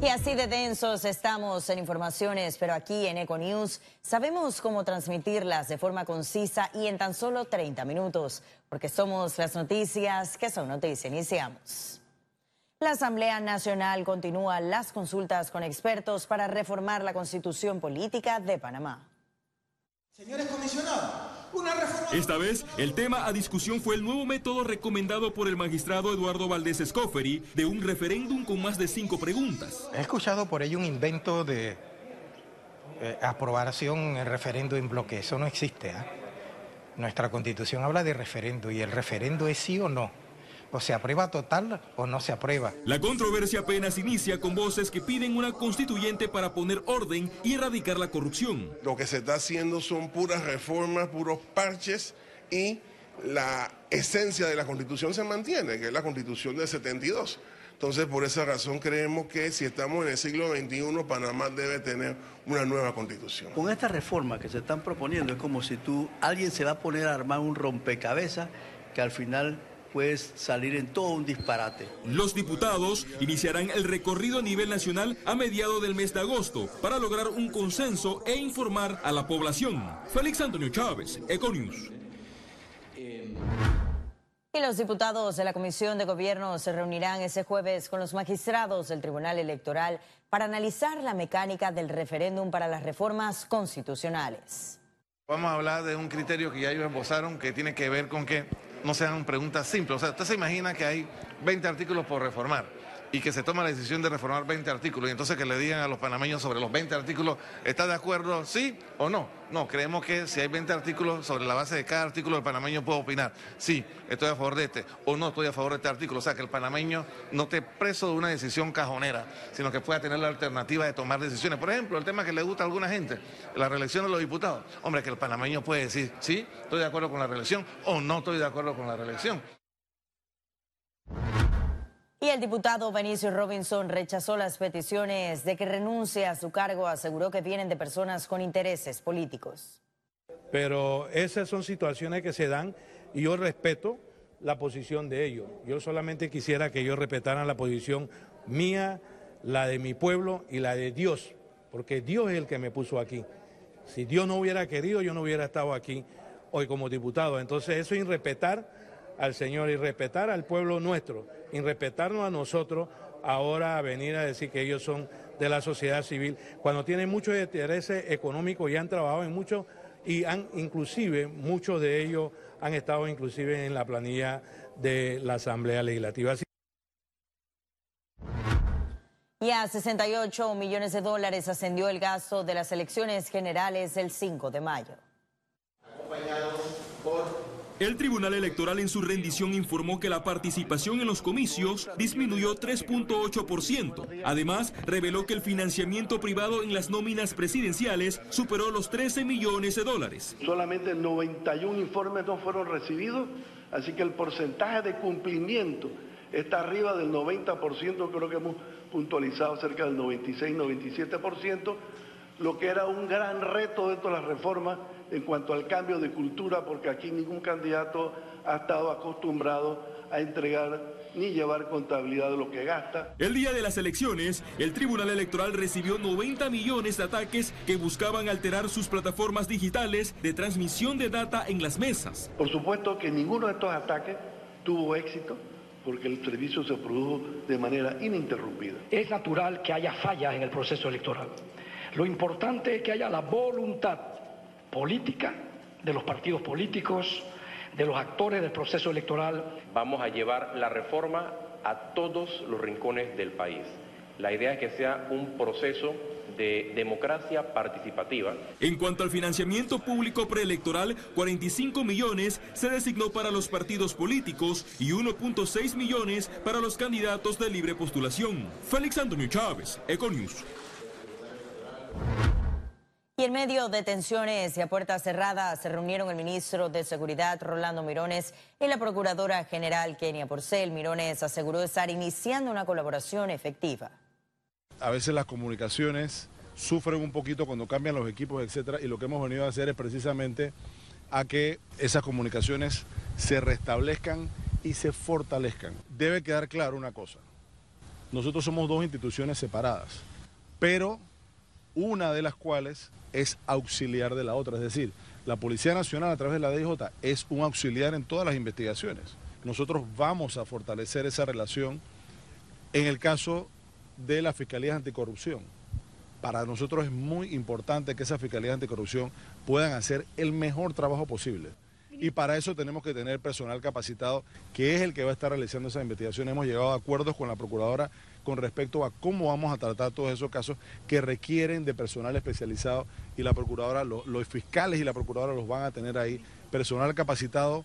Y así de densos estamos en informaciones, pero aquí en Econews sabemos cómo transmitirlas de forma concisa y en tan solo 30 minutos, porque somos las noticias que son noticias. Iniciamos. La Asamblea Nacional continúa las consultas con expertos para reformar la constitución política de Panamá. Señores comisionados, esta vez, el tema a discusión fue el nuevo método recomendado por el magistrado Eduardo Valdés Escoferi de un referéndum con más de cinco preguntas. He escuchado por ello un invento de eh, aprobación en referéndum en bloque. Eso no existe. ¿ah? Nuestra constitución habla de referéndum y el referéndum es sí o no o se aprueba total o no se aprueba. La controversia apenas inicia con voces que piden una constituyente para poner orden y erradicar la corrupción. Lo que se está haciendo son puras reformas, puros parches y la esencia de la constitución se mantiene, que es la constitución del 72. Entonces, por esa razón creemos que si estamos en el siglo XXI, Panamá debe tener una nueva constitución. Con esta reforma que se están proponiendo es como si tú, alguien se va a poner a armar un rompecabezas que al final puedes salir en todo un disparate. Los diputados iniciarán el recorrido a nivel nacional a mediados del mes de agosto para lograr un consenso e informar a la población. Félix Antonio Chávez, Econius. Y los diputados de la Comisión de Gobierno se reunirán ese jueves con los magistrados del Tribunal Electoral para analizar la mecánica del referéndum para las reformas constitucionales. Vamos a hablar de un criterio que ya ellos esbozaron que tiene que ver con que no sean preguntas simples. O sea, usted se imagina que hay 20 artículos por reformar y que se toma la decisión de reformar 20 artículos y entonces que le digan a los panameños sobre los 20 artículos, ¿está de acuerdo sí o no? No, creemos que si hay 20 artículos, sobre la base de cada artículo el panameño puede opinar, sí, estoy a favor de este o no estoy a favor de este artículo. O sea, que el panameño no esté preso de una decisión cajonera, sino que pueda tener la alternativa de tomar decisiones. Por ejemplo, el tema que le gusta a alguna gente, la reelección de los diputados. Hombre, que el panameño puede decir, sí, estoy de acuerdo con la reelección o no estoy de acuerdo con la reelección. Y el diputado Benicio Robinson rechazó las peticiones de que renuncie a su cargo, aseguró que vienen de personas con intereses políticos. Pero esas son situaciones que se dan y yo respeto la posición de ellos. Yo solamente quisiera que ellos respetaran la posición mía, la de mi pueblo y la de Dios, porque Dios es el que me puso aquí. Si Dios no hubiera querido, yo no hubiera estado aquí hoy como diputado. Entonces eso es respetar al Señor y respetar al pueblo nuestro, y respetarnos a nosotros, ahora a venir a decir que ellos son de la sociedad civil, cuando tienen muchos intereses económicos y han trabajado en muchos, y han inclusive, muchos de ellos han estado inclusive en la planilla de la Asamblea Legislativa. Y a 68 millones de dólares ascendió el gasto de las elecciones generales el 5 de mayo. El Tribunal Electoral en su rendición informó que la participación en los comicios disminuyó 3.8%. Además, reveló que el financiamiento privado en las nóminas presidenciales superó los 13 millones de dólares. Solamente 91 informes no fueron recibidos, así que el porcentaje de cumplimiento está arriba del 90%, creo que hemos puntualizado cerca del 96-97%, lo que era un gran reto dentro de las reformas en cuanto al cambio de cultura, porque aquí ningún candidato ha estado acostumbrado a entregar ni llevar contabilidad de lo que gasta. El día de las elecciones, el Tribunal Electoral recibió 90 millones de ataques que buscaban alterar sus plataformas digitales de transmisión de data en las mesas. Por supuesto que ninguno de estos ataques tuvo éxito porque el servicio se produjo de manera ininterrumpida. Es natural que haya fallas en el proceso electoral. Lo importante es que haya la voluntad política, de los partidos políticos, de los actores del proceso electoral. Vamos a llevar la reforma a todos los rincones del país. La idea es que sea un proceso de democracia participativa. En cuanto al financiamiento público preelectoral, 45 millones se designó para los partidos políticos y 1.6 millones para los candidatos de libre postulación. Félix Antonio Chávez, Econius. Y en medio de tensiones y a puertas cerradas se reunieron el ministro de Seguridad Rolando Mirones y la procuradora general Kenia Porcel. Mirones aseguró estar iniciando una colaboración efectiva. A veces las comunicaciones sufren un poquito cuando cambian los equipos, etcétera, y lo que hemos venido a hacer es precisamente a que esas comunicaciones se restablezcan y se fortalezcan. Debe quedar claro una cosa. nosotros somos dos instituciones separadas, pero una de las cuales es auxiliar de la otra, es decir, la Policía Nacional a través de la DJ es un auxiliar en todas las investigaciones. Nosotros vamos a fortalecer esa relación en el caso de la Fiscalía Anticorrupción. Para nosotros es muy importante que esas Fiscalías Anticorrupción puedan hacer el mejor trabajo posible. Y para eso tenemos que tener personal capacitado, que es el que va a estar realizando esa investigación. Hemos llegado a acuerdos con la Procuradora con respecto a cómo vamos a tratar todos esos casos que requieren de personal especializado y la Procuradora, los, los fiscales y la Procuradora los van a tener ahí, personal capacitado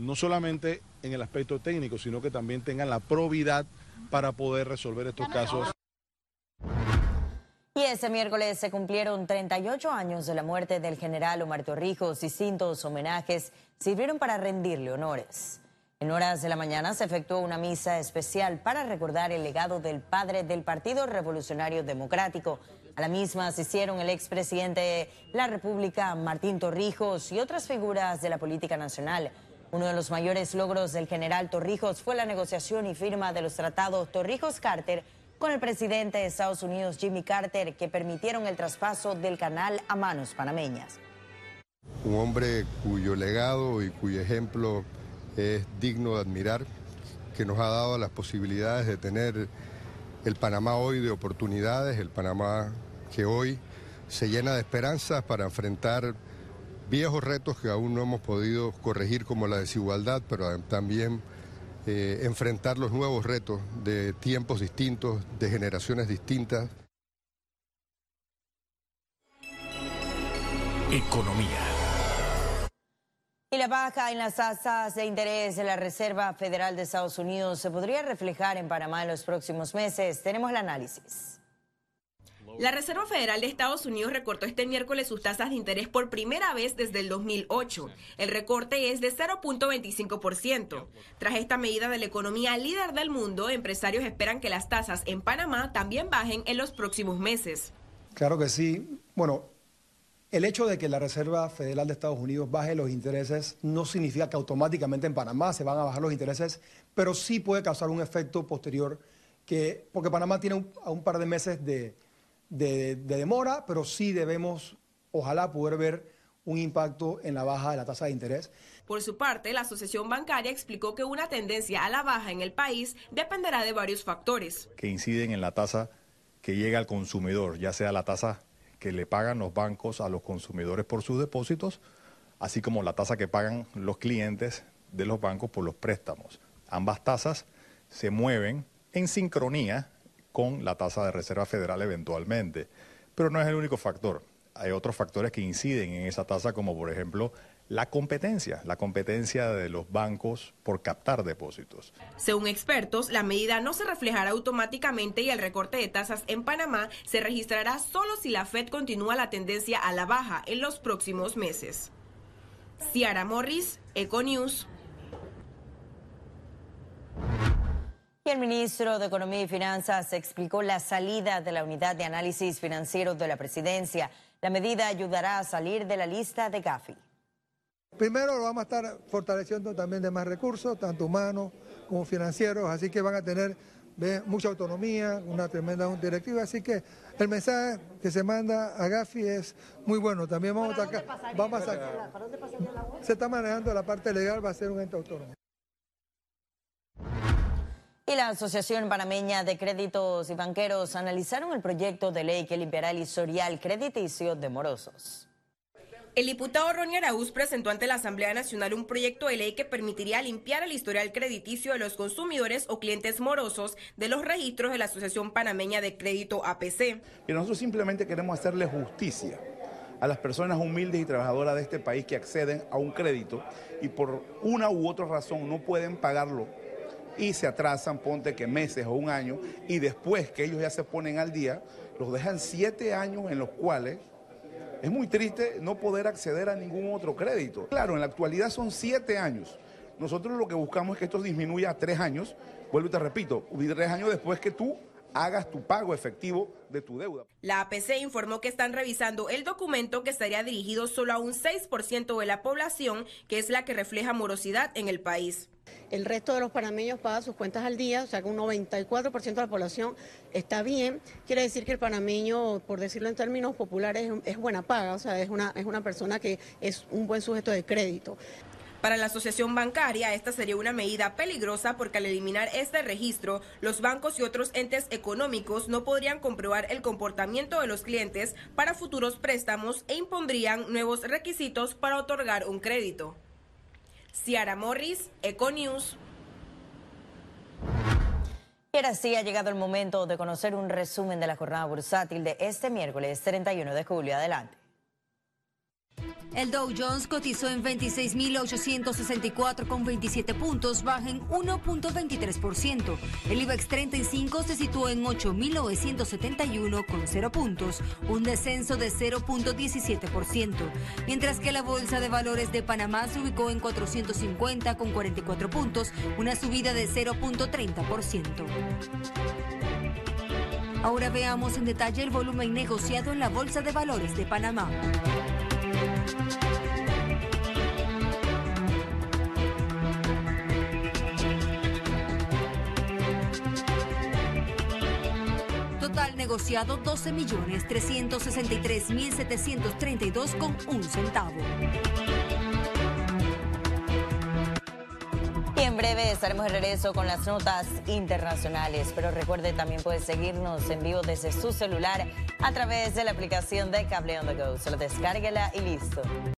no solamente en el aspecto técnico, sino que también tengan la probidad para poder resolver estos casos. Y ese miércoles se cumplieron 38 años de la muerte del general Omar Torrijos. Distintos homenajes sirvieron para rendirle honores. En horas de la mañana se efectuó una misa especial para recordar el legado del padre del Partido Revolucionario Democrático. A la misma asistieron el expresidente de la República, Martín Torrijos, y otras figuras de la política nacional. Uno de los mayores logros del general Torrijos fue la negociación y firma de los tratados Torrijos-Carter con el presidente de Estados Unidos, Jimmy Carter, que permitieron el traspaso del canal a manos panameñas. Un hombre cuyo legado y cuyo ejemplo es digno de admirar, que nos ha dado las posibilidades de tener el Panamá hoy de oportunidades, el Panamá que hoy se llena de esperanzas para enfrentar viejos retos que aún no hemos podido corregir como la desigualdad, pero también eh, enfrentar los nuevos retos de tiempos distintos, de generaciones distintas. Economía. Y la baja en las tasas de interés de la Reserva Federal de Estados Unidos se podría reflejar en Panamá en los próximos meses. Tenemos el análisis. La Reserva Federal de Estados Unidos recortó este miércoles sus tasas de interés por primera vez desde el 2008. El recorte es de 0.25%. Tras esta medida de la economía líder del mundo, empresarios esperan que las tasas en Panamá también bajen en los próximos meses. Claro que sí. Bueno, el hecho de que la Reserva Federal de Estados Unidos baje los intereses no significa que automáticamente en Panamá se van a bajar los intereses, pero sí puede causar un efecto posterior, que, porque Panamá tiene un, un par de meses de, de, de demora, pero sí debemos, ojalá, poder ver un impacto en la baja de la tasa de interés. Por su parte, la Asociación Bancaria explicó que una tendencia a la baja en el país dependerá de varios factores. Que inciden en la tasa que llega al consumidor, ya sea la tasa que le pagan los bancos a los consumidores por sus depósitos, así como la tasa que pagan los clientes de los bancos por los préstamos. Ambas tasas se mueven en sincronía con la tasa de Reserva Federal eventualmente, pero no es el único factor. Hay otros factores que inciden en esa tasa, como por ejemplo la competencia, la competencia de los bancos por captar depósitos. Según expertos, la medida no se reflejará automáticamente y el recorte de tasas en Panamá se registrará solo si la Fed continúa la tendencia a la baja en los próximos meses. Ciara Morris, Econews. Y el ministro de Economía y Finanzas explicó la salida de la unidad de análisis financiero de la presidencia. La medida ayudará a salir de la lista de Gafi. Primero vamos a estar fortaleciendo también de más recursos, tanto humanos como financieros, así que van a tener mucha autonomía, una tremenda directiva, así que el mensaje que se manda a Gafi es muy bueno. También vamos a sacar, vamos a sacar, se está manejando la parte legal, va a ser un ente autónomo. Y la Asociación Panameña de Créditos y Banqueros analizaron el proyecto de ley que limpiará el historial crediticio de morosos. El diputado Ronnie Araúz presentó ante la Asamblea Nacional un proyecto de ley que permitiría limpiar el historial crediticio de los consumidores o clientes morosos de los registros de la Asociación Panameña de Crédito APC. Y nosotros simplemente queremos hacerle justicia a las personas humildes y trabajadoras de este país que acceden a un crédito y por una u otra razón no pueden pagarlo y se atrasan, ponte que meses o un año, y después que ellos ya se ponen al día, los dejan siete años en los cuales es muy triste no poder acceder a ningún otro crédito. Claro, en la actualidad son siete años. Nosotros lo que buscamos es que esto disminuya a tres años. Vuelvo y te repito, tres años después que tú hagas tu pago efectivo de tu deuda. La APC informó que están revisando el documento que estaría dirigido solo a un 6% de la población, que es la que refleja morosidad en el país. El resto de los panameños paga sus cuentas al día, o sea que un 94% de la población está bien. Quiere decir que el panameño, por decirlo en términos populares, es buena paga, o sea, es una, es una persona que es un buen sujeto de crédito. Para la asociación bancaria, esta sería una medida peligrosa porque al eliminar este registro, los bancos y otros entes económicos no podrían comprobar el comportamiento de los clientes para futuros préstamos e impondrían nuevos requisitos para otorgar un crédito. Ciara Morris, Econews. Y ahora sí ha llegado el momento de conocer un resumen de la jornada bursátil de este miércoles 31 de julio. Adelante. El Dow Jones cotizó en 26.864 con 27 puntos, baja en 1.23%. El IBEX 35 se situó en 8.971 con 0 puntos, un descenso de 0.17%, mientras que la Bolsa de Valores de Panamá se ubicó en 450 con 44 puntos, una subida de 0.30%. Ahora veamos en detalle el volumen negociado en la Bolsa de Valores de Panamá. Total negociado 12 millones 363 mil 732 con un centavo. Breve estaremos de regreso con las notas internacionales. Pero recuerde, también puede seguirnos en vivo desde su celular a través de la aplicación de Cable on the Go. Solo descárguela y listo.